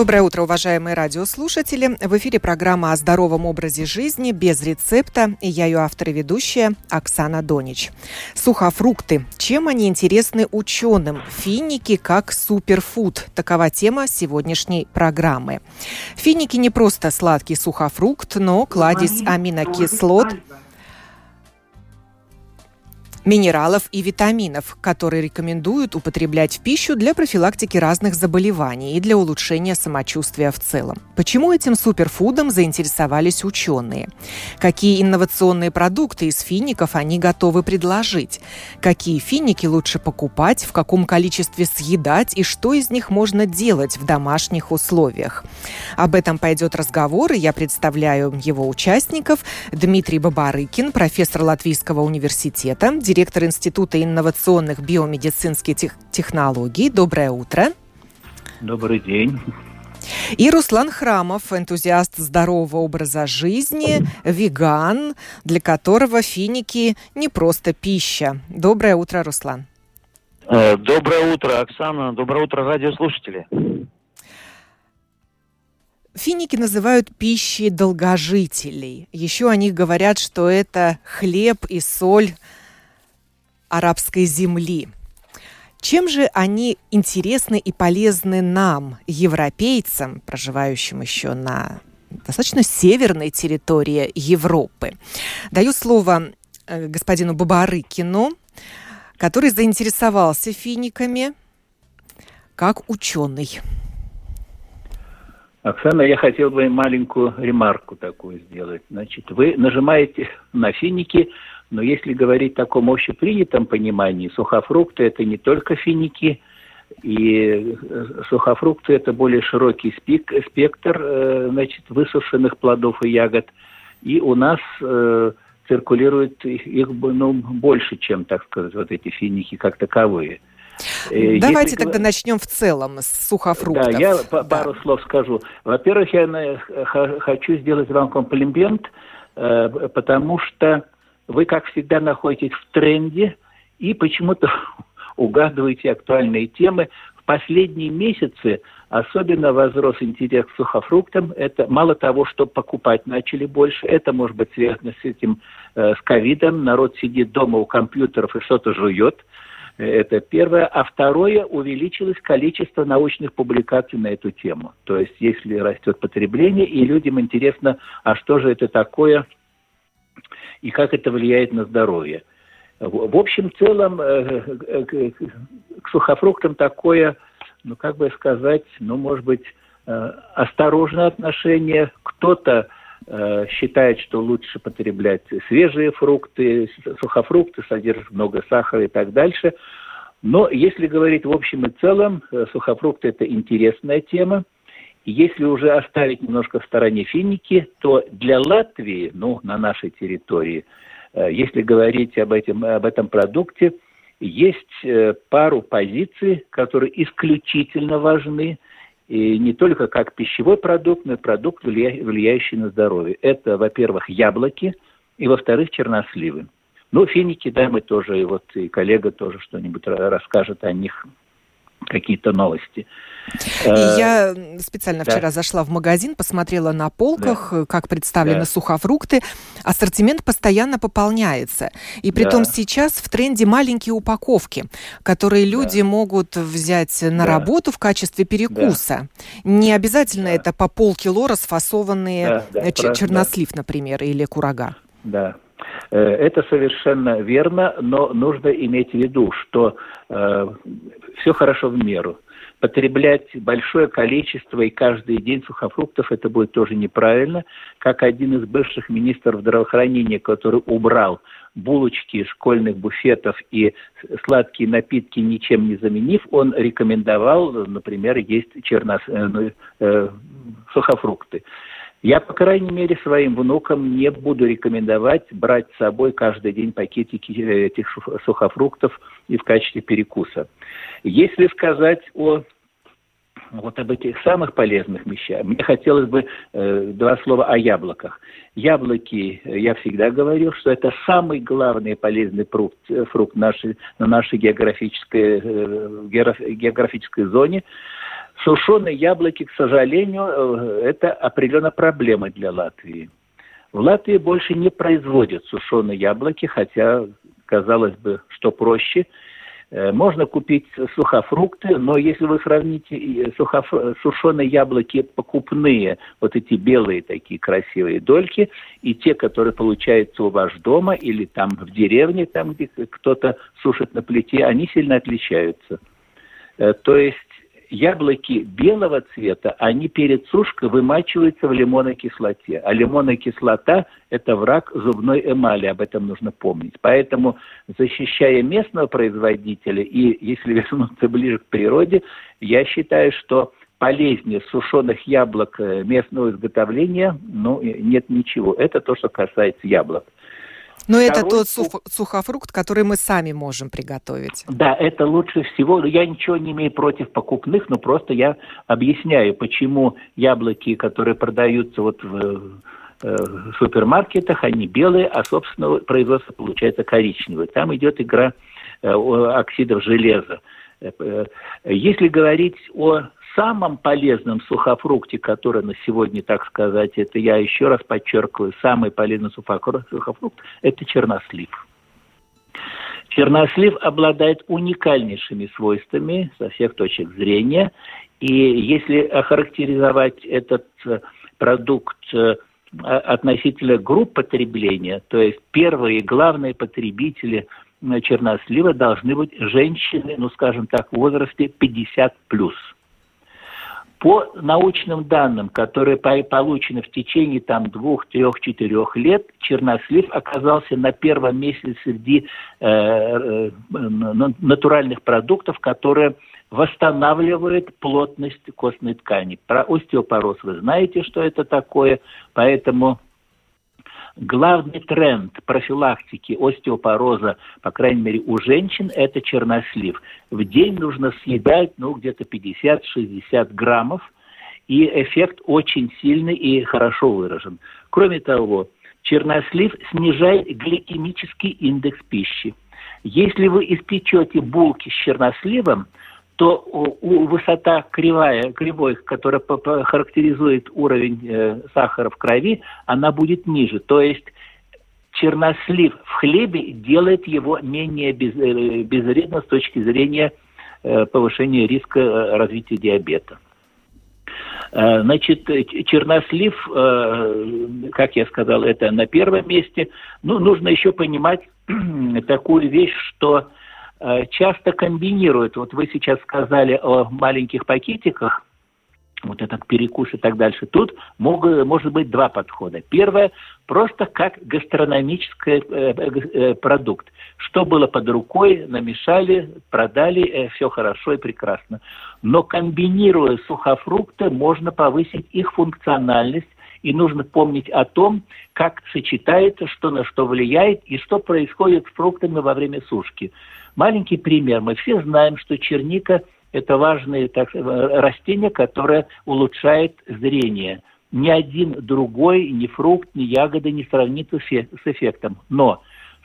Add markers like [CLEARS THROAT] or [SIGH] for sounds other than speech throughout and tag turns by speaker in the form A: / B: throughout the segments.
A: Доброе утро, уважаемые радиослушатели. В эфире программа о здоровом образе жизни без рецепта. И я ее автор и ведущая Оксана Донич. Сухофрукты. Чем они интересны ученым? Финики как суперфуд. Такова тема сегодняшней программы. Финики не просто сладкий сухофрукт, но кладезь аминокислот – минералов и витаминов, которые рекомендуют употреблять в пищу для профилактики разных заболеваний и для улучшения самочувствия в целом. Почему этим суперфудом заинтересовались ученые? Какие инновационные продукты из фиников они готовы предложить? Какие финики лучше покупать, в каком количестве съедать и что из них можно делать в домашних условиях? Об этом пойдет разговор, и я представляю его участников. Дмитрий Бабарыкин, профессор Латвийского университета, директор Института инновационных биомедицинских технологий. Доброе утро.
B: Добрый день.
A: И Руслан Храмов, энтузиаст здорового образа жизни, веган, для которого финики не просто пища. Доброе утро, Руслан.
B: Э, доброе утро, Оксана. Доброе утро, радиослушатели.
A: Финики называют пищей долгожителей. Еще о них говорят, что это хлеб и соль арабской земли. Чем же они интересны и полезны нам, европейцам, проживающим еще на достаточно северной территории Европы? Даю слово э, господину Бабарыкину, который заинтересовался финиками как ученый.
B: Оксана, я хотел бы маленькую ремарку такую сделать. Значит, вы нажимаете на финики но если говорить в таком общепринятом понимании, сухофрукты – это не только финики, и э, сухофрукты – это более широкий спик, спектр э, значит, высушенных плодов и ягод. И у нас э, циркулирует их, ну, больше, чем, так сказать, вот эти финики как таковые.
A: Э, Давайте Если... тогда начнем в целом с сухофруктов.
B: Да, я да. пару слов скажу. Во-первых, я хочу сделать вам комплимент, потому что вы, как всегда, находитесь в тренде и почему-то [LAUGHS] угадываете актуальные темы. В последние месяцы особенно возрос интерес к сухофруктам. Это мало того, что покупать начали больше, это может быть связано с этим, э, с ковидом. Народ сидит дома у компьютеров и что-то жует. Это первое. А второе, увеличилось количество научных публикаций на эту тему. То есть, если растет потребление, и людям интересно, а что же это такое – и как это влияет на здоровье. В общем, целом, э, э, к сухофруктам такое, ну, как бы сказать, ну, может быть, э, осторожное отношение. Кто-то считает, что лучше потреблять свежие фрукты, сухофрукты содержат много сахара и так дальше. Но если говорить в общем и целом, сухофрукты – это интересная тема – если уже оставить немножко в стороне финики, то для Латвии, ну, на нашей территории, э, если говорить об этом, об этом продукте, есть э, пару позиций, которые исключительно важны, и не только как пищевой продукт, но и продукт, влияющий на здоровье. Это, во-первых, яблоки, и, во-вторых, черносливы. Ну, финики, да, мы тоже, и вот и коллега тоже что-нибудь расскажет о них какие-то новости.
A: Э, я специально вчера да. зашла в магазин, посмотрела на полках, да. как представлены да. сухофрукты. Ассортимент постоянно пополняется. И при да. том сейчас в тренде маленькие упаковки, которые люди да. могут взять на да. работу в качестве перекуса. Да. Не обязательно да. это по полкило расфасованные да, да, э, чернослив, да. например, или курага.
B: Да, это совершенно верно, но нужно иметь в виду, что э, все хорошо в меру потреблять большое количество и каждый день сухофруктов, это будет тоже неправильно. Как один из бывших министров здравоохранения, который убрал булочки школьных буфетов и сладкие напитки ничем не заменив, он рекомендовал, например, есть чернос... э, ну, э, сухофрукты. Я, по крайней мере, своим внукам не буду рекомендовать брать с собой каждый день пакетики э, этих сухофруктов и в качестве перекуса. Если сказать о вот об этих самых полезных вещах, мне хотелось бы э, два слова о яблоках. Яблоки, э, я всегда говорил, что это самый главный полезный фрукт, э, фрукт нашей, на нашей географической, э, географической зоне. Сушеные яблоки, к сожалению, э, это определенная проблема для Латвии. В Латвии больше не производят сушеные яблоки, хотя, казалось бы, что проще. Э, можно купить сухофрукты, но если вы сравните сухоф... сушеные яблоки покупные, вот эти белые такие красивые дольки, и те, которые получаются у вас дома или там в деревне, там где кто-то сушит на плите, они сильно отличаются. Э, то есть яблоки белого цвета, они перед сушкой вымачиваются в лимонной кислоте. А лимонная кислота – это враг зубной эмали, об этом нужно помнить. Поэтому, защищая местного производителя и, если [LAUGHS] вернуться ближе к природе, я считаю, что полезнее сушеных яблок э, местного изготовления, ну, нет ничего. Это то, что касается яблок.
A: Но Второй это тот сух, сухофрукт, который мы сами можем приготовить.
B: Да, это лучше всего. Я ничего не имею против покупных, но просто я объясняю, почему яблоки, которые продаются вот в э, супермаркетах, они белые, а, собственно, производство получается коричневое. Там идет игра э, оксидов железа. Э, если говорить о самом полезном сухофрукте, который на сегодня, так сказать, это я еще раз подчеркиваю, самый полезный сухофрукт, это чернослив. Чернослив обладает уникальнейшими свойствами со всех точек зрения. И если охарактеризовать этот э, продукт э, относительно групп потребления, то есть первые главные потребители э, чернослива должны быть женщины, ну, скажем так, в возрасте 50 плюс – по научным данным, которые получены в течение там, двух, трех, четырех лет, чернослив оказался на первом месте среди э, э, натуральных продуктов, которые восстанавливают плотность костной ткани. Про остеопороз вы знаете, что это такое, поэтому главный тренд профилактики остеопороза, по крайней мере, у женщин, это чернослив. В день нужно съедать, ну, где-то 50-60 граммов, и эффект очень сильный и хорошо выражен. Кроме того, чернослив снижает гликемический индекс пищи. Если вы испечете булки с черносливом, то у, высота кривая, кривой, которая характеризует уровень э, сахара в крови, она будет ниже. То есть чернослив в хлебе делает его менее без, э, безвредно с точки зрения э, повышения риска развития диабета. Значит, чернослив, как я сказал, это на первом месте. Ну, нужно еще понимать [CLEARS THROAT] такую вещь, что часто комбинируют. Вот вы сейчас сказали о маленьких пакетиках, вот этот перекус и так дальше. Тут могут, может быть два подхода. Первое, просто как гастрономический э, э, продукт. Что было под рукой, намешали, продали, э, все хорошо и прекрасно. Но комбинируя сухофрукты, можно повысить их функциональность, и нужно помнить о том, как сочетается, что на что влияет и что происходит с фруктами во время сушки. Маленький пример. Мы все знаем, что черника – это важное так, растение, которое улучшает зрение. Ни один другой, ни фрукт, ни ягода не сравнится с эффектом. Но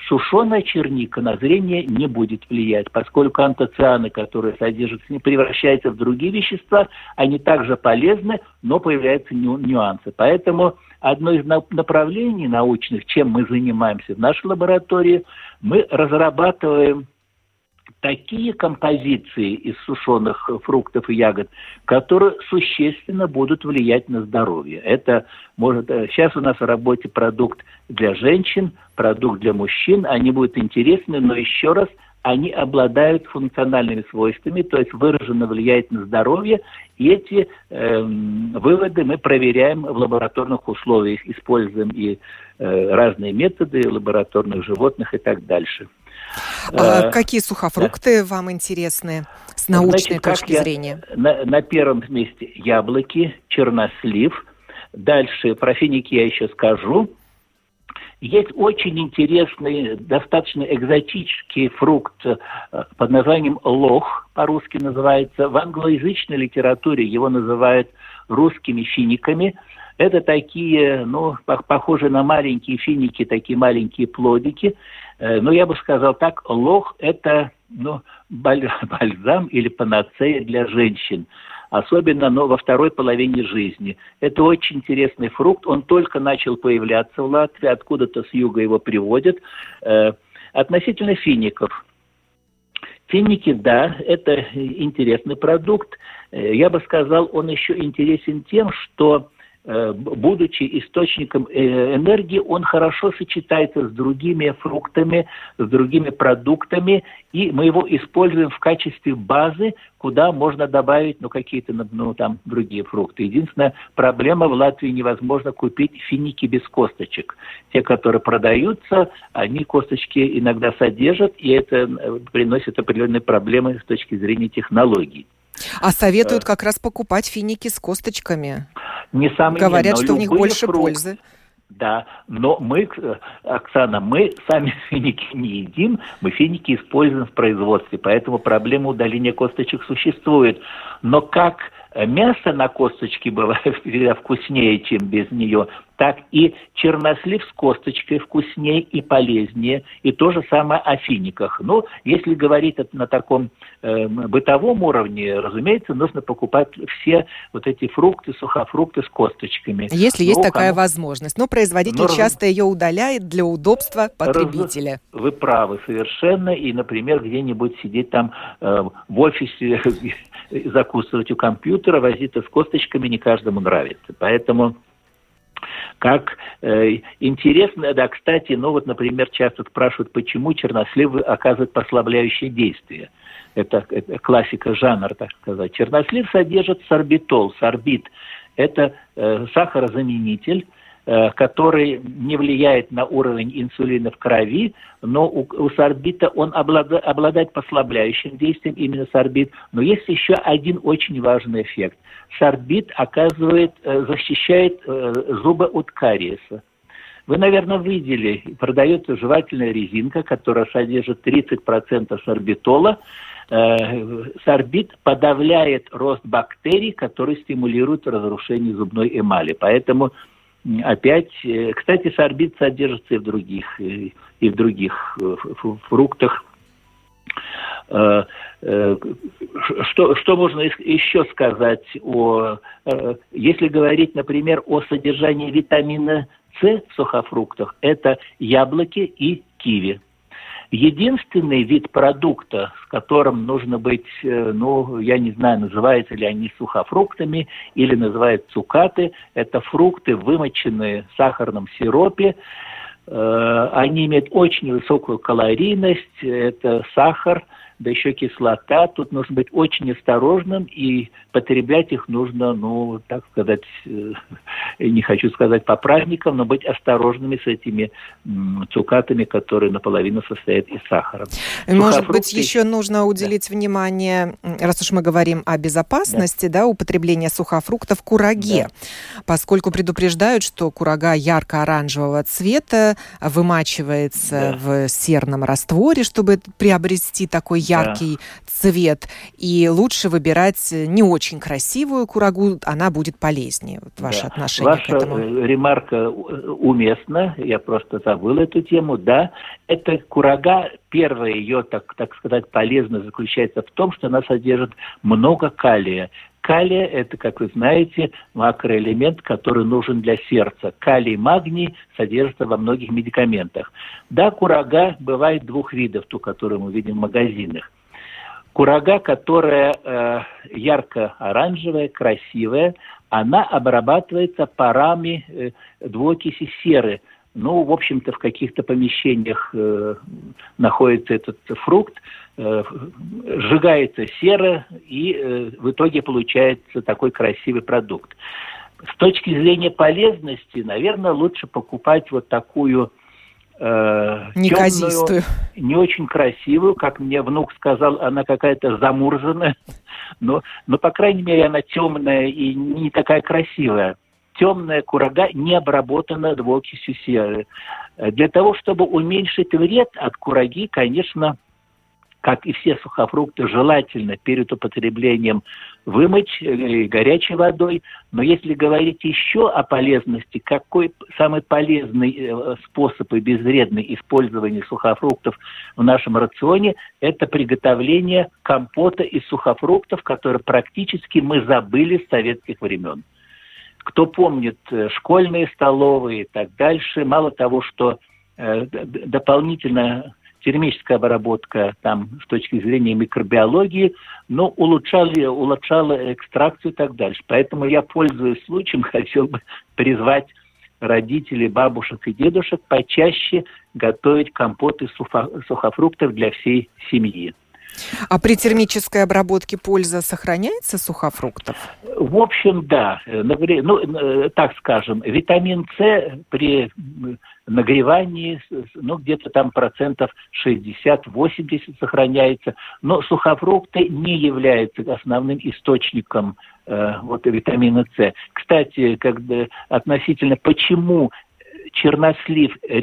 B: Сушеная черника на зрение не будет влиять, поскольку антоцианы, которые содержатся, превращаются в другие вещества, они также полезны, но появляются нюансы. Поэтому одно из направлений научных, чем мы занимаемся в нашей лаборатории, мы разрабатываем такие композиции из сушеных фруктов и ягод, которые существенно будут влиять на здоровье. Это может э, сейчас у нас в работе продукт для женщин, продукт для мужчин, они будут интересны, но еще раз они обладают функциональными свойствами, то есть выраженно влияют на здоровье, и эти э, выводы мы проверяем в лабораторных условиях, используем и э, разные методы лабораторных животных и так дальше.
A: А, э, какие сухофрукты да. вам интересны с научной Значит, точки зрения?
B: На, на первом месте яблоки, чернослив. Дальше про финики я еще скажу. Есть очень интересный, достаточно экзотический фрукт э, под названием лох, по-русски называется. В англоязычной литературе его называют русскими финиками. Это такие, ну, похожие на маленькие финики, такие маленькие плодики. Э, но я бы сказал так, лох – это ну, [LAUGHS] бальзам или панацея для женщин особенно но во второй половине жизни. Это очень интересный фрукт, он только начал появляться в Латвии, откуда-то с юга его приводят. Э, относительно фиников. Финики, да, это интересный продукт. Э, я бы сказал, он еще интересен тем, что будучи источником э, энергии, он хорошо сочетается с другими фруктами, с другими продуктами, и мы его используем в качестве базы, куда можно добавить ну, какие-то ну, там, другие фрукты. Единственная проблема в Латвии невозможно купить финики без косточек. Те, которые продаются, они косточки иногда содержат, и это э, приносит определенные проблемы с точки зрения технологий.
A: А советуют как раз покупать финики с косточками.
B: Несомненно.
A: Говорят, что в них больше фрукт, пользы.
B: Да, но мы, Оксана, мы сами [LAUGHS] финики не едим, мы финики используем в производстве, поэтому проблема удаления косточек существует. Но как мясо на косточке бывает [LAUGHS] всегда вкуснее, чем без нее, так и чернослив с косточкой вкуснее и полезнее, и то же самое о финиках. Но если говорить на таком э, бытовом уровне, разумеется, нужно покупать все вот эти фрукты, сухофрукты с косточками.
A: Если ну, есть такая кому... возможность. Но производитель но, часто ее удаляет для удобства потребителя.
B: Раз... Вы правы совершенно. И, например, где-нибудь сидеть там э, в офисе, [LAUGHS] закусывать у компьютера, возиться с косточками не каждому нравится. Поэтому как э, интересно, да, кстати, ну вот, например, часто спрашивают, почему черносливы оказывают послабляющее действие. Это, это классика жанра, так сказать. Чернослив содержит сорбитол, сорбит. Это э, сахарозаменитель, который не влияет на уровень инсулина в крови, но у, у сорбита он облада, обладает послабляющим действием, именно сорбит. Но есть еще один очень важный эффект. Сорбит оказывает, э, защищает э, зубы от кариеса. Вы, наверное, видели, продается жевательная резинка, которая содержит 30% сорбитола. Сорбит подавляет рост бактерий, которые стимулируют разрушение зубной эмали. Поэтому опять, э, кстати, сорбит содержится и в других, э, и в других э, фруктах. Что, что можно еще сказать о... Если говорить, например, о содержании витамина С в сухофруктах, это яблоки и киви. Единственный вид продукта, с которым нужно быть, э, ну, я не знаю, называются ли они сухофруктами или называют цукаты, это фрукты, вымоченные в сахарном сиропе. Э, они имеют очень высокую калорийность, это сахар – да еще кислота. Тут нужно быть очень осторожным, и потреблять их нужно, ну, так сказать, э, [LAUGHS] не хочу сказать по праздникам, но быть осторожными с этими цукатами, которые наполовину состоят из сахара.
A: Может быть, еще нужно уделить да. внимание, раз уж мы говорим о безопасности, да, да употребления сухофруктов кураге, да. поскольку предупреждают, что курага ярко-оранжевого цвета вымачивается да. в серном растворе, чтобы приобрести такой яркий да. цвет. И лучше выбирать не очень красивую курагу, она будет полезнее. Вот ваше да. отношение
B: Ваша
A: к этому.
B: Э, ремарка уместна, я просто забыл эту тему. Да, это курага, первая ее, так, так сказать, полезность заключается в том, что она содержит много калия. Калия – это, как вы знаете, макроэлемент, который нужен для сердца. Калий и магний содержатся во многих медикаментах. Да, курага бывает двух видов, ту, которую мы видим в магазинах. Курага, которая э, ярко-оранжевая, красивая, она обрабатывается парами э, двуокиси серы. Ну, в общем-то, в каких-то помещениях э, находится этот фрукт, сжигается сера, и э, в итоге получается такой красивый продукт. С точки зрения полезности, наверное, лучше покупать вот такую
A: э, неказистую,
B: темную, не очень красивую, как мне внук сказал, она какая-то замурзанная, [LAUGHS] но, но по крайней мере она темная и не такая красивая. Темная курага не обработана двуокисью серы. Для того, чтобы уменьшить вред от кураги, конечно, как и все сухофрукты, желательно перед употреблением вымыть э, горячей водой. Но если говорить еще о полезности, какой самый полезный э, способ и безвредный использования сухофруктов в нашем рационе, это приготовление компота из сухофруктов, который практически мы забыли с советских времен. Кто помнит э, школьные столовые и так дальше, мало того, что дополнительно термическая обработка там с точки зрения микробиологии, но улучшали, улучшала экстракцию и так дальше. Поэтому я, пользуясь случаем, [LAUGHS] хотел бы призвать родителей, бабушек и дедушек почаще готовить компоты сухофруктов для всей семьи.
A: А при термической обработке польза сохраняется сухофруктов?
B: В общем, да. Ну, э, так скажем, витамин С при нагревании, ну, где-то там процентов 60-80 сохраняется. Но сухофрукты не являются основным источником э, вот, витамина С. Кстати, когда относительно почему чернослив э,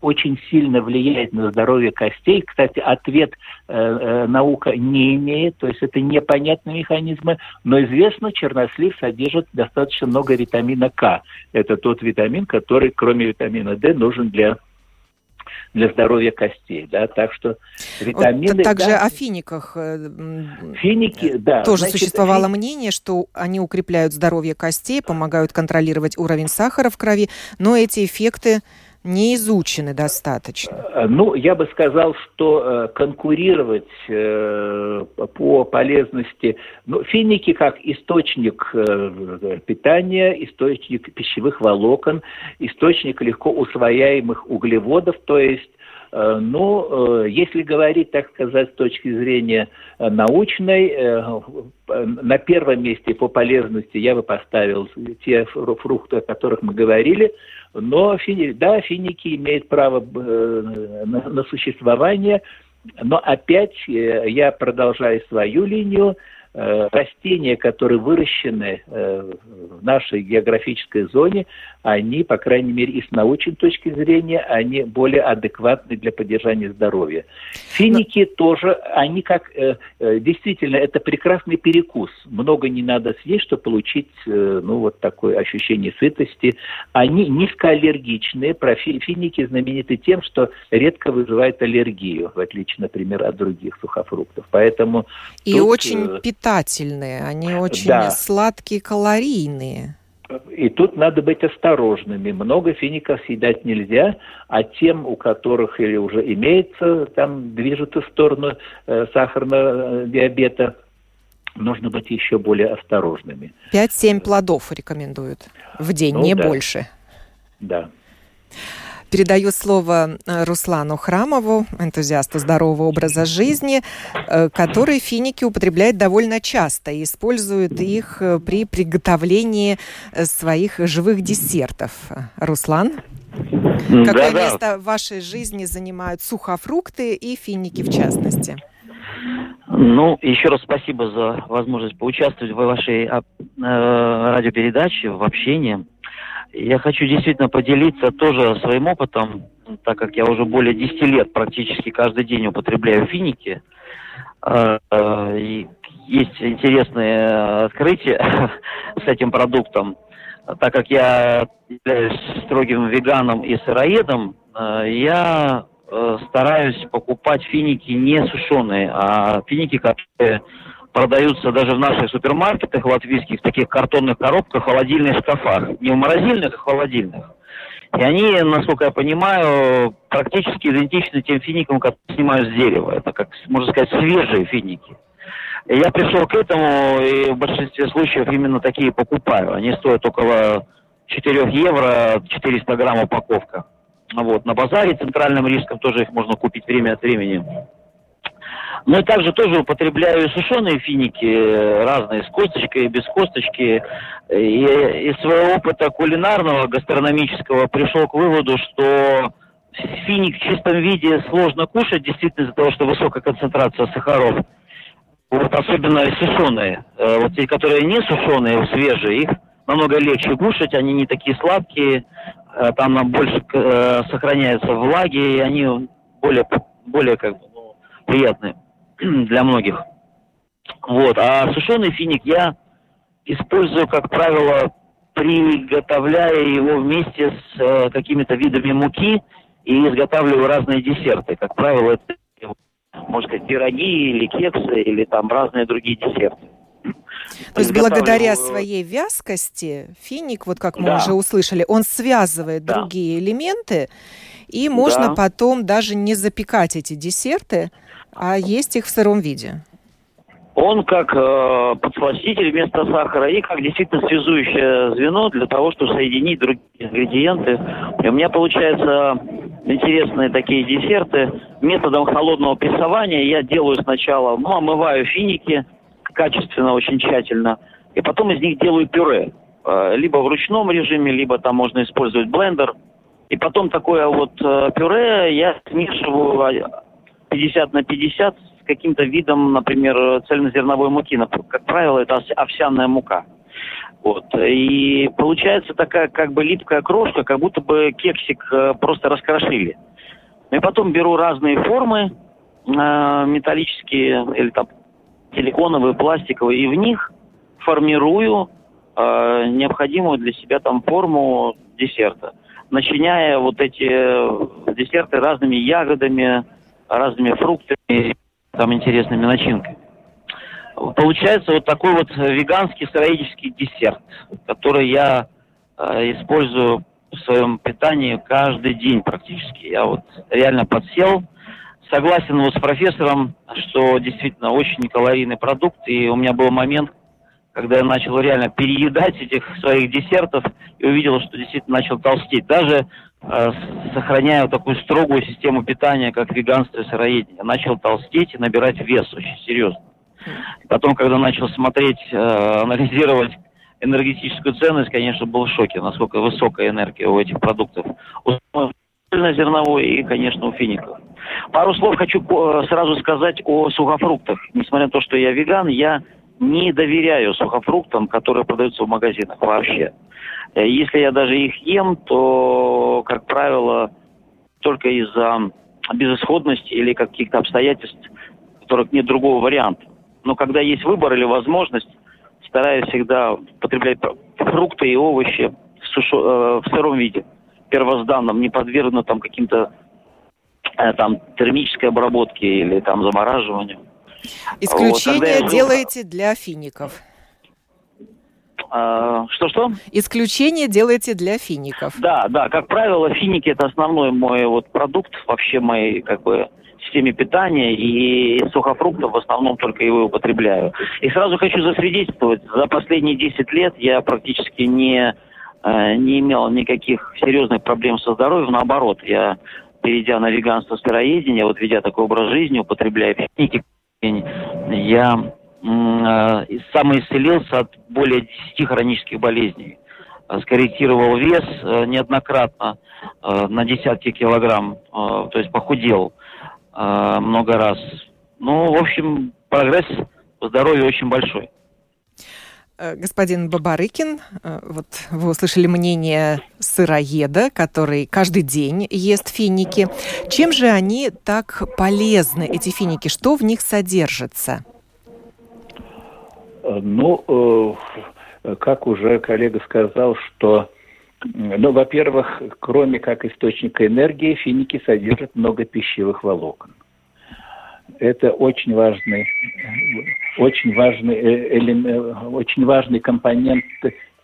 B: очень сильно влияет на здоровье костей. Кстати, ответ э, э, наука не имеет, то есть это непонятные механизмы, но известно, чернослив содержит достаточно много витамина К. Это тот витамин, который, кроме витамина D, нужен для для здоровья костей, да, так что витамины...
A: Вот, также
B: да,
A: о финиках. Э,
B: Финики, да.
A: Тоже значит, существовало фи... мнение, что они укрепляют здоровье костей, помогают контролировать уровень сахара в крови, но эти эффекты не изучены достаточно?
B: Э, ну, я бы сказал, что э, конкурировать э, по полезности... Ну, финики как источник питания, источник пищевых волокон, источник легко усвояемых углеводов, то есть э, ну, если говорить, так сказать, с точки зрения научной, на первом месте по полезности я бы поставил те фрукты, о которых мы говорили, но да, финики имеют право э, на, на существование, но опять э, я продолжаю свою линию. Э, растения, которые выращены э, в нашей географической зоне, они, по крайней мере, и с научной точки зрения, они более адекватны для поддержания здоровья. Финики Но... тоже, они как, э, действительно, это прекрасный перекус. Много не надо съесть, чтобы получить, ну, вот такое ощущение сытости. Они низкоаллергичные. Про финики знамениты тем, что редко вызывают аллергию, в отличие, например, от других сухофруктов. Поэтому...
A: И тут, очень питательные, они очень да. сладкие, калорийные.
B: И тут надо быть осторожными. Много фиников съедать нельзя, а тем, у которых или уже имеется, там движется в сторону э, сахарного э, диабета, нужно быть еще более осторожными.
A: 5-7 плодов рекомендуют в день, ну, не да. больше.
B: Да.
A: Передаю слово э, Руслану Храмову, энтузиасту здорового образа жизни, э, который финики употребляет довольно часто и использует их э, при приготовлении своих живых десертов. Руслан? Какое да, место да. в вашей жизни занимают сухофрукты и финики в частности?
C: Ну, еще раз спасибо за возможность поучаствовать в вашей э, радиопередаче, в общении. Я хочу действительно поделиться тоже своим опытом, так как я уже более 10 лет практически каждый день употребляю финики. есть интересные открытия [LAUGHS] с этим продуктом. Так как я являюсь строгим веганом и сыроедом, я стараюсь покупать финики не сушеные, а финики, которые продаются даже в наших супермаркетах латвийских, в таких картонных коробках, в холодильных шкафах. Не в морозильных, а в холодильных. И они, насколько я понимаю, практически идентичны тем финикам, которые снимают с дерева. Это, как можно сказать, свежие финики. И я пришел к этому, и в большинстве случаев именно такие покупаю. Они стоят около 4 евро, 400 грамм упаковка. Вот. На базаре центральном рижском тоже их можно купить время от времени. Но также тоже употребляю сушеные финики, э, разные, с косточкой, без косточки. И из своего опыта кулинарного, гастрономического пришел к выводу, что финик в чистом виде сложно кушать, действительно из-за того, что высокая концентрация сахаров. Вот особенно сушеные. Э, вот те, которые не сушеные, свежие, их намного легче кушать, они не такие сладкие, э, там нам больше сохраняется влаги, и они более, более как бы, ну, приятные. [CLEARS THROAT] для многих. Вот. А сушеный финик я использую, как правило, приготовляя его вместе с э, какими-то видами муки и изготавливаю разные десерты. Как правило, это, можно сказать, пироги или кексы, или там разные другие десерты.
A: То есть благодаря своей вязкости финик, вот как мы да. уже услышали, он связывает да. другие элементы, и можно да. потом даже не запекать эти десерты, а есть их в сыром виде?
C: Он как э, подсластитель вместо сахара и как действительно связующее звено для того, чтобы соединить другие ингредиенты. И у меня получаются интересные такие десерты. Методом холодного прессования я делаю сначала, ну, омываю финики качественно, очень тщательно, и потом из них делаю пюре. Э, либо в ручном режиме, либо там можно использовать блендер. И потом такое вот э, пюре я смешиваю 50 на 50 с каким-то видом, например, цельнозерновой муки. Как правило, это овсяная мука. Вот. И получается такая как бы липкая крошка, как будто бы кексик э, просто раскрошили. Ну и потом беру разные формы, э, металлические или там силиконовые, пластиковые, и в них формирую э, необходимую для себя там форму десерта, начиняя вот эти э, десерты разными ягодами, разными фруктами, там интересными начинками. Получается вот такой вот веганский сыроедческий десерт, который я э, использую в своем питании каждый день практически. Я вот реально подсел. Согласен вот с профессором, что действительно очень калорийный продукт. И у меня был момент, когда я начал реально переедать этих своих десертов и увидел, что действительно начал толстеть. Даже сохраняю такую строгую систему питания, как веганство и сыроедение. Начал толстеть и набирать вес очень серьезно. потом, когда начал смотреть, э, анализировать энергетическую ценность, конечно, был в шоке, насколько высокая энергия у этих продуктов. У зерновой и, конечно, у фиников. Пару слов хочу э, сразу сказать о сухофруктах. Несмотря на то, что я веган, я не доверяю сухофруктам, которые продаются в магазинах вообще. Э, если я даже их ем, то, как правило, только из-за безысходности или каких-то обстоятельств, в которых нет другого варианта. Но когда есть выбор или возможность, стараюсь всегда потреблять фрукты и овощи в, сушо, э, в сыром виде, первозданном, не подвергнутом каким-то э, там термической обработке или там замораживанию.
A: Исключение вот, делаете для фиников.
C: А, что-что?
A: Исключение делаете для фиников.
C: Да, да, как правило, финики это основной мой вот продукт вообще моей как бы системе питания и сухофруктов в основном только его употребляю. И сразу хочу засвидетельствовать, за последние 10 лет я практически не, э, не имел никаких серьезных проблем со здоровьем, наоборот, я перейдя на веганство, сыроедение, вот ведя такой образ жизни, употребляя финики, я э, самоисцелился от более 10 хронических болезней. Э, скорректировал вес э, неоднократно на десятки килограмм, то есть похудел много раз. Ну, в общем, прогресс по здоровью очень большой.
A: Э, господин Бабарыкин, э, вот вы услышали мнение сыроеда, который каждый день ест финики. Чем же они так полезны, эти финики? Что в них содержится?
B: Ну, как уже коллега сказал, что, ну, во-первых, кроме как источника энергии, финики содержат много пищевых волокон. Это очень важный, очень важный, э, элемент, очень важный компонент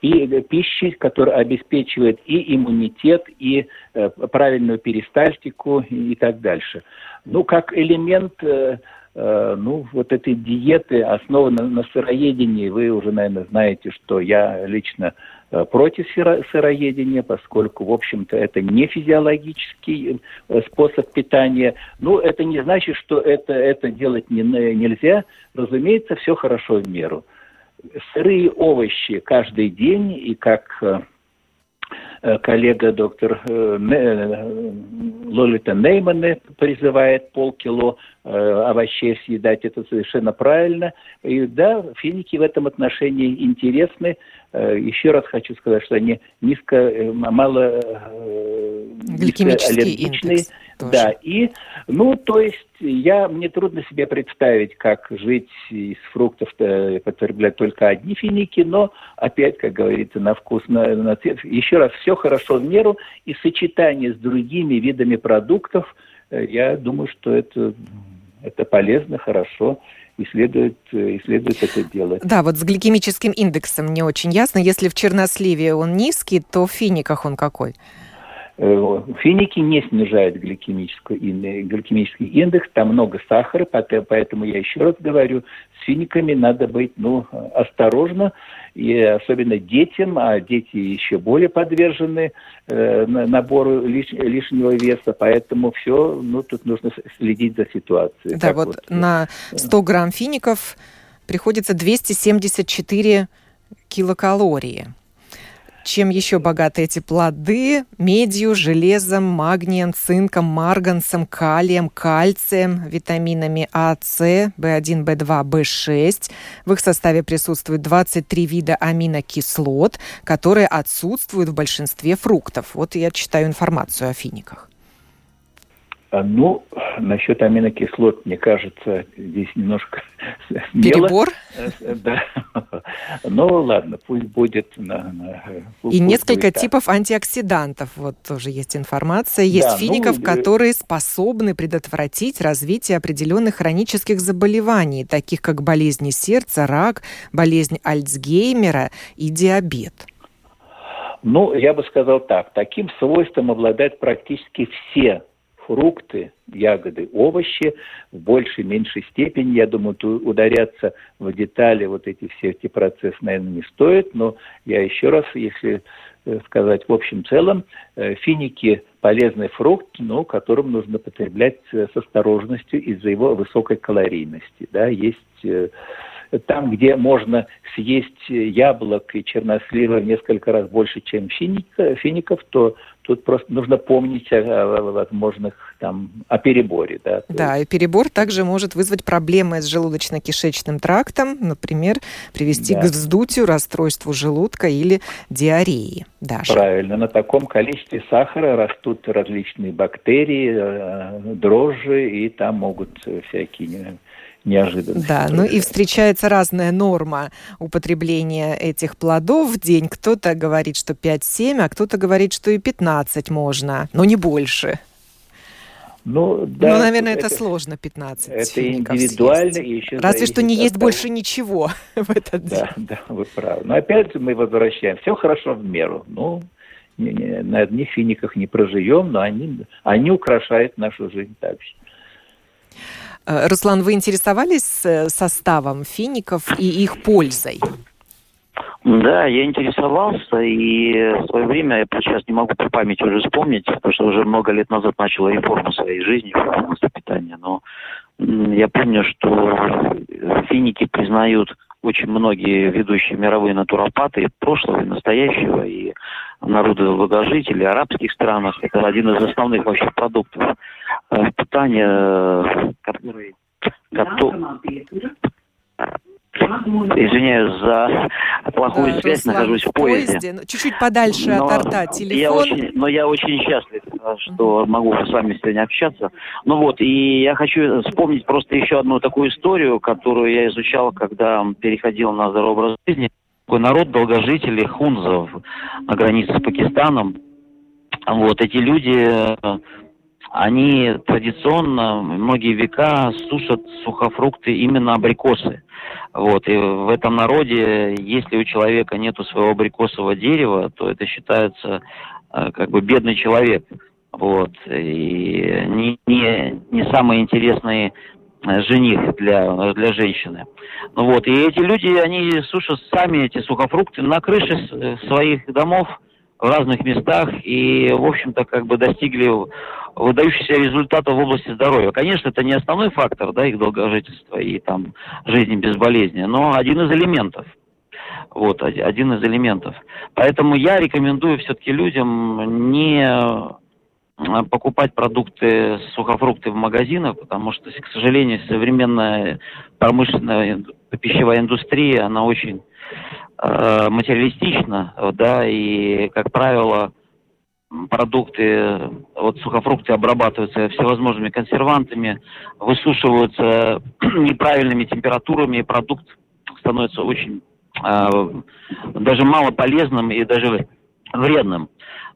B: пищи, который обеспечивает и иммунитет, и э, правильную перистальтику и так дальше. Ну, как элемент э, Э, ну, вот этой диеты основаны на сыроедении. Вы уже, наверное, знаете, что я лично э, против сыроедения, поскольку, в общем-то, это не физиологический э, способ питания. Ну, это не значит, что это, это делать не, нельзя. Разумеется, все хорошо в меру. Сырые овощи каждый день, и как Э, коллега доктор э, э, Лолита Неймане призывает полкило овощей съедать, это совершенно правильно. И да, финики в этом отношении интересны. Еще раз хочу сказать, что они низко, мало
A: Гликемический индекс.
B: Тоже. Да, и, ну, то есть, я, мне трудно себе представить, как жить из фруктов, потреблять только одни финики, но, опять, как говорится, на вкус, на, на цвет. Еще раз, все хорошо в меру, и сочетание с другими видами продуктов, э, я думаю, что это, это полезно, хорошо и следует, и следует это делать.
A: Да, вот с гликемическим индексом не очень ясно. Если в черносливе он низкий, то в финиках он какой?
B: Э, финики не снижают гликемический, гликемический индекс, там много сахара, поэтому я еще раз говорю, с финиками надо быть ну, осторожно, и особенно детям, а дети еще более подвержены э, набору лиш, лишнего веса, поэтому все, ну, тут нужно следить за ситуацией.
A: Да, вот, вот на 100 грамм фиников приходится 274 килокалории. Чем еще богаты эти плоды? Медью, железом, магнием, цинком, марганцем, калием, кальцием, витаминами А, С, В1, В2, В6. В их составе присутствует 23 вида аминокислот, которые отсутствуют в большинстве фруктов. Вот я читаю информацию о финиках.
B: А, ну, насчет аминокислот, мне кажется, здесь немножко
A: Перебор?
B: Э, да. [LAUGHS] Ну, ладно, пусть будет. На,
A: на, пусть И несколько будет типов антиоксидантов. Вот тоже есть информация. Есть да, фиников, ну, которые способны предотвратить развитие определенных хронических заболеваний, таких как болезни сердца, рак, болезнь Альцгеймера и диабет.
B: Ну, я бы сказал так. Таким свойством обладают практически все фрукты, ягоды, овощи в большей, меньшей степени. Я думаю, ударяться в детали вот эти все эти процессы, наверное, не стоит. Но я еще раз, если э, сказать в общем целом, э, финики полезный фрукт, но которым нужно потреблять э, с осторожностью из-за его высокой калорийности. Да, есть там, где можно съесть яблок и чернослива в несколько раз больше, чем фиников, то тут просто нужно помнить о, о возможных там о переборе. Да,
A: да и перебор также может вызвать проблемы с желудочно-кишечным трактом, например, привести да. к вздутию, расстройству желудка или диареи даже.
B: Правильно. На таком количестве сахара растут различные бактерии, э, дрожжи, и там могут всякие неожиданно.
A: Да, ну и встречается разная норма употребления этих плодов в день. Кто-то говорит, что 5-7, а кто-то говорит, что и 15 можно, но не больше. Ну, да, ну, наверное, это, это сложно 15
B: Это индивидуально.
A: И еще Разве что не есть больше ничего [LAUGHS] в этот день.
B: Да, да, вы правы. Но опять мы возвращаем. Все хорошо в меру. Ну, не, не, на одних финиках не проживем, но они, они украшают нашу жизнь также.
A: Э, Руслан, вы интересовались э, составом фиников и их пользой?
C: Да, я интересовался, и в свое время, я сейчас не могу по памяти уже вспомнить, потому что уже много лет назад начала реформу своей жизни области питания, но я помню, что финики признают очень многие ведущие мировые натуропаты прошлого и настоящего, и народы долгожителей, арабских странах. Это один из основных вообще продуктов э, питания, который... который Извиняюсь за плохую да, связь, Руслан, нахожусь в поезде.
A: поезде. Ну, чуть-чуть подальше но от рта телефон.
C: Я очень, но я очень счастлив, что uh-huh. могу с вами сегодня общаться. Ну вот, и я хочу вспомнить просто еще одну такую историю, которую я изучал, когда переходил на здоровый образ жизни. Такой народ долгожителей хунзов на границе с Пакистаном. Вот, эти люди они традиционно многие века сушат сухофрукты именно абрикосы. Вот, и в этом народе, если у человека нет своего абрикосового дерева, то это считается э, как бы бедный человек. Вот, и не, не, не самый интересный э, жених для, для женщины. Ну вот, и эти люди, они сушат сами эти сухофрукты на крыше своих домов, в разных местах и, в общем-то, как бы достигли выдающихся результатов в области здоровья. Конечно, это не основной фактор, да, их долгожительства и там жизни без болезни, но один из элементов. Вот, один из элементов. Поэтому я рекомендую все-таки людям не а, покупать продукты, сухофрукты в магазинах, потому что, к сожалению, современная промышленная пищевая индустрия, она очень э, материалистична, да, и, как правило, продукты, вот сухофрукты обрабатываются всевозможными консервантами, высушиваются [CLEARS THROAT] неправильными температурами, и продукт становится очень э, даже мало полезным и даже вредным.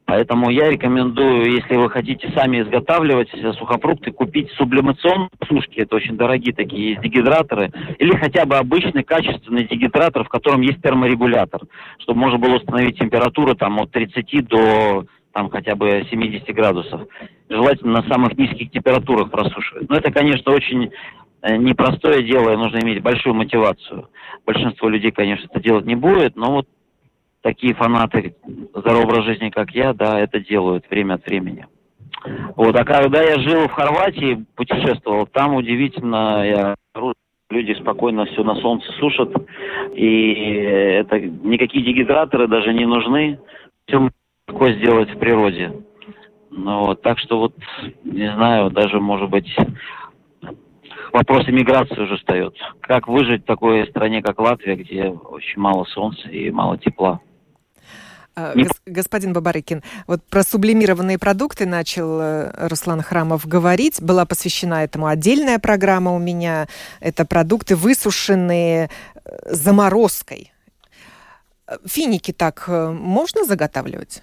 C: Поэтому я рекомендую, если вы хотите сами изготавливать сухофрукты, купить сублимационные сушки, это очень дорогие такие есть дегидраторы, или хотя бы обычный качественный дегидратор, в котором есть терморегулятор, чтобы можно было установить температуру там от 30 до там хотя бы 70 градусов. Желательно на самых низких температурах просушивать. Но это, конечно, очень э, непростое дело, и нужно иметь большую мотивацию. Большинство людей, конечно, это делать не будет, но вот такие фанаты здорового образа жизни, как я, да, это делают время от времени. Вот, а когда я жил в Хорватии, путешествовал, там удивительно, я люди спокойно все на солнце сушат, и это никакие дегидраторы даже не нужны, все легко сделать в природе. Ну, вот, так что вот, не знаю, даже, может быть, вопрос иммиграции уже встает. Как выжить в такой стране, как Латвия, где очень мало солнца и мало тепла?
A: А, господин Бабарыкин, вот про сублимированные продукты начал э, Руслан Храмов говорить. Была посвящена этому отдельная программа у меня. Это продукты, высушенные э, заморозкой. Финики так э, можно заготавливать?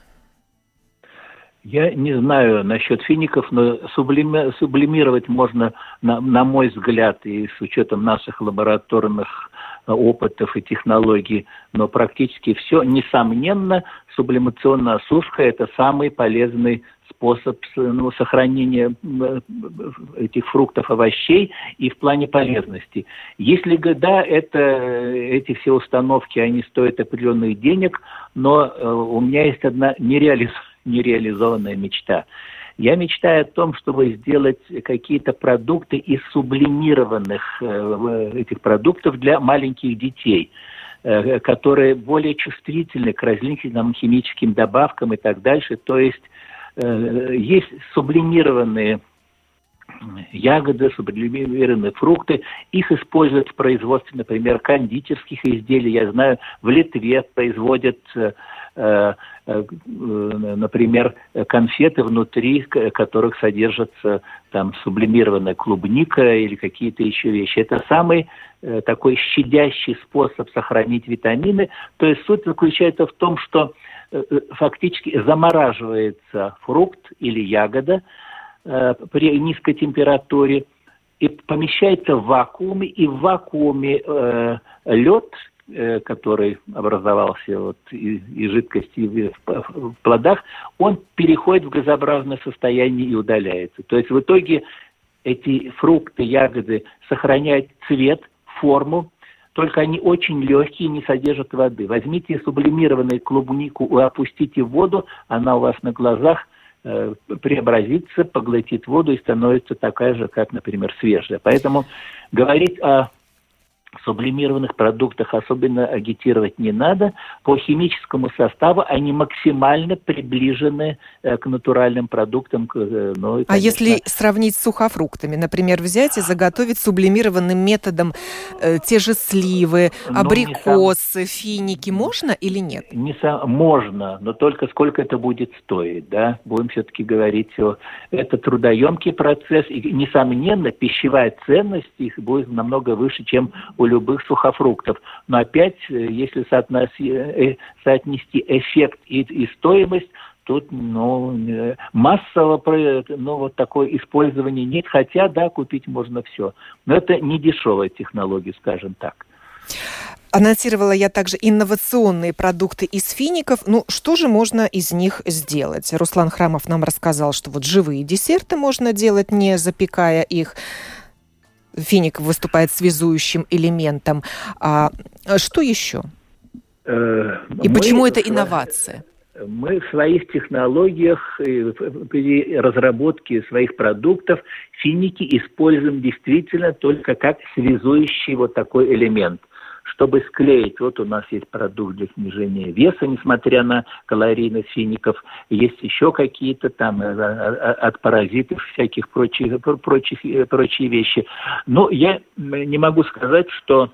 B: Я не знаю насчет фиников, но сублими, сублимировать можно, на, на мой взгляд, и с учетом наших лабораторных опытов и технологий, но практически все, несомненно, сублимационная осушка – это самый полезный способ ну, сохранения этих фруктов, овощей и в плане полезности. Если да, это, эти все установки, они стоят определенных денег, но э, у меня есть одна нереализ... [LAUGHS] нереализованная мечта – я мечтаю о том, чтобы сделать какие-то продукты из сублимированных э, этих продуктов для маленьких детей э, которые более чувствительны к различным химическим добавкам и так дальше. То есть э, есть сублимированные ягоды, сублимированные фрукты. Их используют в производстве, например, кондитерских изделий. Я знаю, в Литве производят Э, э, например, конфеты внутри которых содержится там сублимированная клубника или какие-то еще вещи. Это самый э, такой щадящий способ сохранить витамины. То есть суть заключается в том, что фактически замораживается фрукт или ягода при низкой температуре и помещается в вакууме, и в вакууме э, лед Э, который образовался вот из, из жидкости в, в плодах, он переходит в газообразное состояние и удаляется. То есть в итоге эти фрукты, ягоды сохраняют цвет, форму, только они очень легкие, не содержат воды. Возьмите сублимированную клубнику, опустите в воду, она у вас на глазах э, преобразится, поглотит воду и становится такая же, как, например, свежая. Поэтому говорить о сублимированных продуктах особенно агитировать не надо. По химическому составу они максимально приближены э, к натуральным продуктам.
A: Э, ну, и, конечно... А если сравнить с сухофруктами, например, взять и заготовить сублимированным методом э, те же сливы, ну, абрикосы, сам... финики, можно или нет?
B: Не сам... Можно, но только сколько это будет стоить, да? Будем все-таки говорить о... Это трудоемкий процесс, и, несомненно, пищевая ценность их будет намного выше, чем у любых сухофруктов. Но опять, э, если соотнести, э, соотнести эффект и, и стоимость, тут ну, э, массово ну, вот такое использование нет, хотя, да, купить можно все. Но это не дешевая технология, скажем так.
A: Анонсировала я также инновационные продукты из фиников. Ну, что же можно из них сделать? Руслан Храмов нам рассказал, что вот живые десерты можно делать, не запекая их финик выступает связующим элементом. А что еще? Э, И мы, почему это инновация?
B: Мы в своих технологиях, при разработке своих продуктов финики используем действительно только как связующий вот такой элемент чтобы склеить. Вот у нас есть продукт для снижения веса, несмотря на калорийность фиников. Есть еще какие-то там э, э, э, от паразитов всяких прочих, прочих, прочие вещи. Но я не могу сказать, что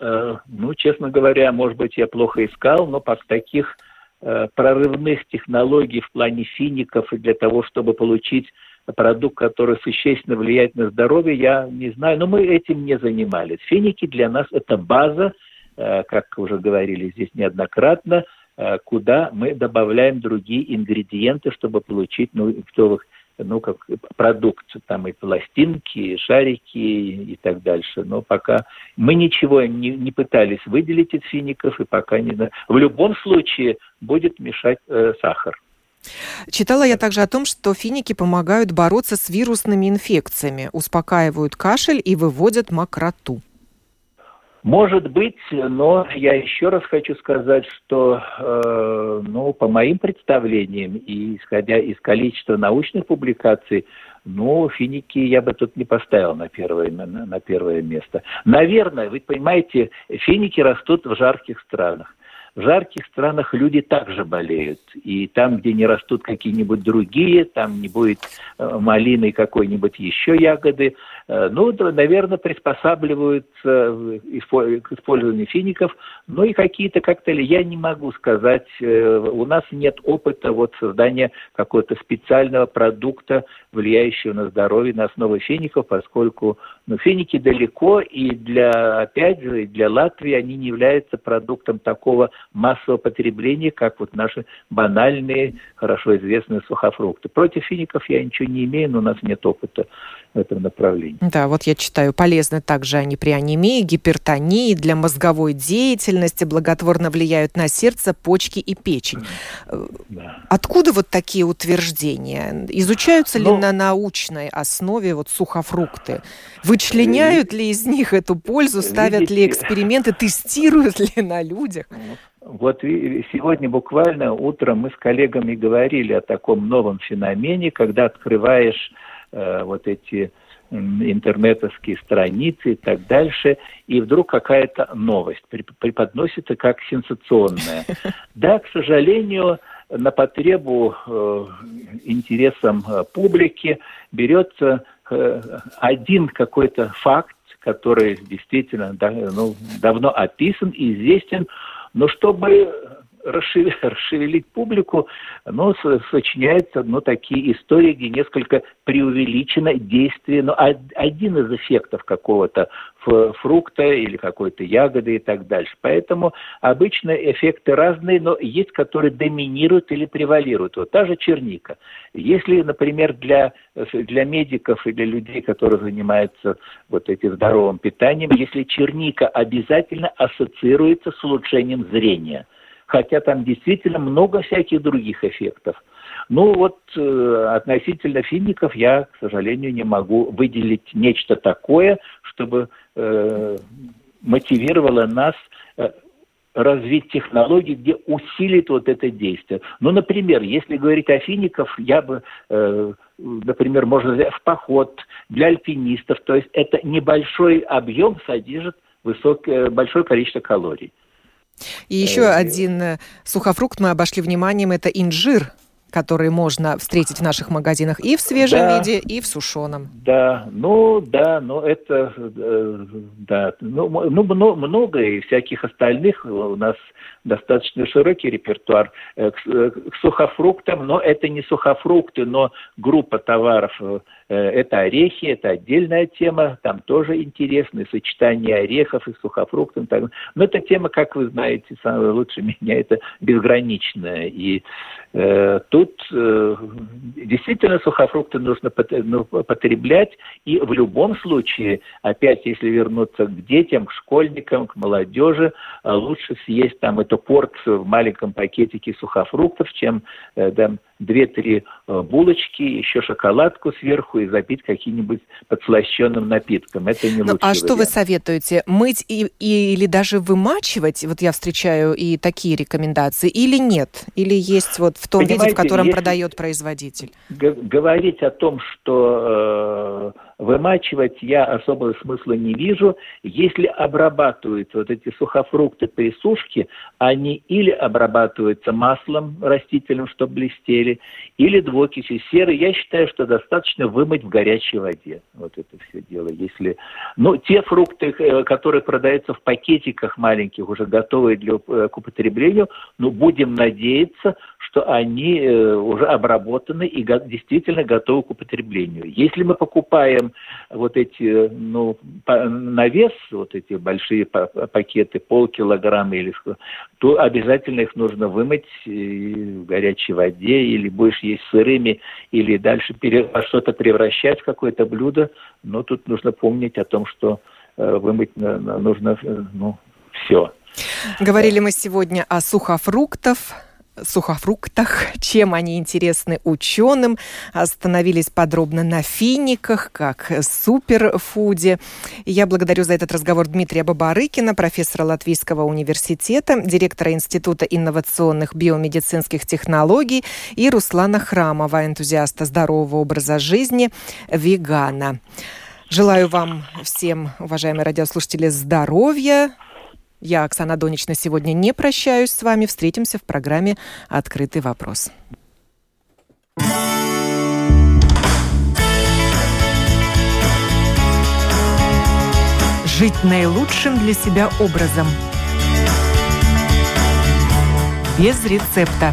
B: ну, честно говоря, может быть, я плохо искал, но по таких прорывных технологий в плане фиников и для того, чтобы получить продукт, который существенно влияет на здоровье, я не знаю, но мы этим не занимались. Финики для нас это база, э, как уже говорили здесь неоднократно, э, куда мы добавляем другие ингредиенты, чтобы получить ну, готовых ну, как продукт, там и пластинки, и шарики и так дальше. Но пока мы ничего не, не пытались выделить из фиников, и пока не... В любом случае будет мешать э, сахар.
A: Читала я также о том, что финики помогают бороться с вирусными инфекциями, успокаивают кашель и выводят мокроту.
B: Может быть, но я еще раз хочу сказать, что, э, ну, по моим представлениям и исходя из количества научных публикаций, ну, финики я бы тут не поставил на первое, на, на первое место. Наверное, вы понимаете, финики растут в жарких странах. В жарких странах люди также болеют. И там, где не растут какие-нибудь другие, там не будет э, малины какой-нибудь еще ягоды, э, ну, наверное, приспосабливаются к использованию фиников. Ну и какие-то коктейли. Я не могу сказать, э, у нас нет опыта вот создания какого-то специального продукта, влияющего на здоровье на основе фиников, поскольку ну, финики далеко, и для, опять же, для Латвии они не являются продуктом такого массового потребления, как вот наши банальные, хорошо известные сухофрукты. Против фиников я ничего не имею, но у нас нет опыта в этом направлении.
A: Да, вот я читаю, полезны также они при анемии, гипертонии, для мозговой деятельности, благотворно влияют на сердце, почки и печень. Да. Откуда вот такие утверждения? Изучаются ли Но... Ну, на научной основе вот сухофрукты? Вычленяют ли из них эту пользу, ставят Видите... ли эксперименты, тестируют ли на людях?
B: Вот сегодня буквально утром мы с коллегами говорили о таком новом феномене, когда открываешь э, вот эти интернетовские страницы и так дальше, и вдруг какая-то новость преподносится как сенсационная. [LAUGHS] Да, к сожалению, на потребу э, интересам э, публики берется один какой-то факт, который действительно ну, давно описан и известен, но чтобы [LAUGHS] расшевелить публику, но сочиняются ну, такие истории, где несколько преувеличено действие, но один из эффектов какого-то фрукта или какой-то ягоды и так дальше. Поэтому обычно эффекты разные, но есть, которые доминируют или превалируют. Вот та же черника. Если, например, для, для медиков и для людей, которые занимаются вот этим здоровым питанием, если черника обязательно ассоциируется с улучшением зрения – хотя там действительно много всяких других эффектов. Ну вот э, относительно фиников я, к сожалению, не могу выделить нечто такое, чтобы э, мотивировало нас э, развить технологии, где усилит вот это действие. Ну, например, если говорить о финиках, я бы, э, например, можно взять в поход для альпинистов, то есть это небольшой объем содержит высокое, большое количество калорий.
A: И еще э, один э, сухофрукт мы обошли вниманием, это инжир которые можно встретить в наших магазинах и в свежем да, виде, и в сушеном.
B: Да, ну да, но это э, да, ну, ну много и всяких остальных у нас достаточно широкий репертуар э, к, э, к сухофруктам, но это не сухофрукты, но группа товаров это орехи, это отдельная тема, там тоже интересное сочетание орехов и сухофруктов. Но эта тема, как вы знаете, лучше меня, это безграничная. И э, тут тут э, действительно сухофрукты нужно ну, потреблять, и в любом случае, опять если вернуться к детям, к школьникам, к молодежи, э, лучше съесть там эту порцию в маленьком пакетике сухофруктов, чем э, там, две-три э, булочки, еще шоколадку сверху и запить каким-нибудь подслащенным напитком. Это не ну,
A: А вариант. что вы советуете? Мыть и, и, или даже вымачивать? Вот я встречаю и такие рекомендации. Или нет? Или есть вот в том Понимаете, виде, в котором продает производитель?
B: Говорить о том, что э, Вымачивать я особого смысла не вижу. Если обрабатывают вот эти сухофрукты при сушке, они или обрабатываются маслом растительным, чтобы блестели, или двуокисью серы. Я считаю, что достаточно вымыть в горячей воде. Вот это все дело. Если... Но те фрукты, э, которые продаются в пакетиках маленьких, уже готовые для, э, к употреблению, ну, будем надеяться, что они э, уже обработаны и действительно готовы к употреблению. Если мы покупаем вот эти, ну, на вес, вот эти большие пакеты, полкилограмма или то обязательно их нужно вымыть в горячей воде, или будешь есть сырыми, или дальше что-то превращать в какое-то блюдо. Но тут нужно помнить о том, что э, вымыть нужно, э, ну, все.
A: Говорили мы сегодня о сухофруктах, сухофруктах, [LAUGHS] чем они интересны ученым. Остановились подробно на финиках, как суперфуде. Я благодарю за этот разговор Дмитрия Бабарыкина, профессора Латвийского университета, директора Института инновационных биомедицинских технологий и Руслана Храмова, энтузиаста здорового образа жизни, вегана. Желаю вам всем, уважаемые радиослушатели, здоровья, я, Оксана Донична, сегодня не прощаюсь с вами. Встретимся в программе «Открытый вопрос». Жить наилучшим для себя образом. Без рецепта.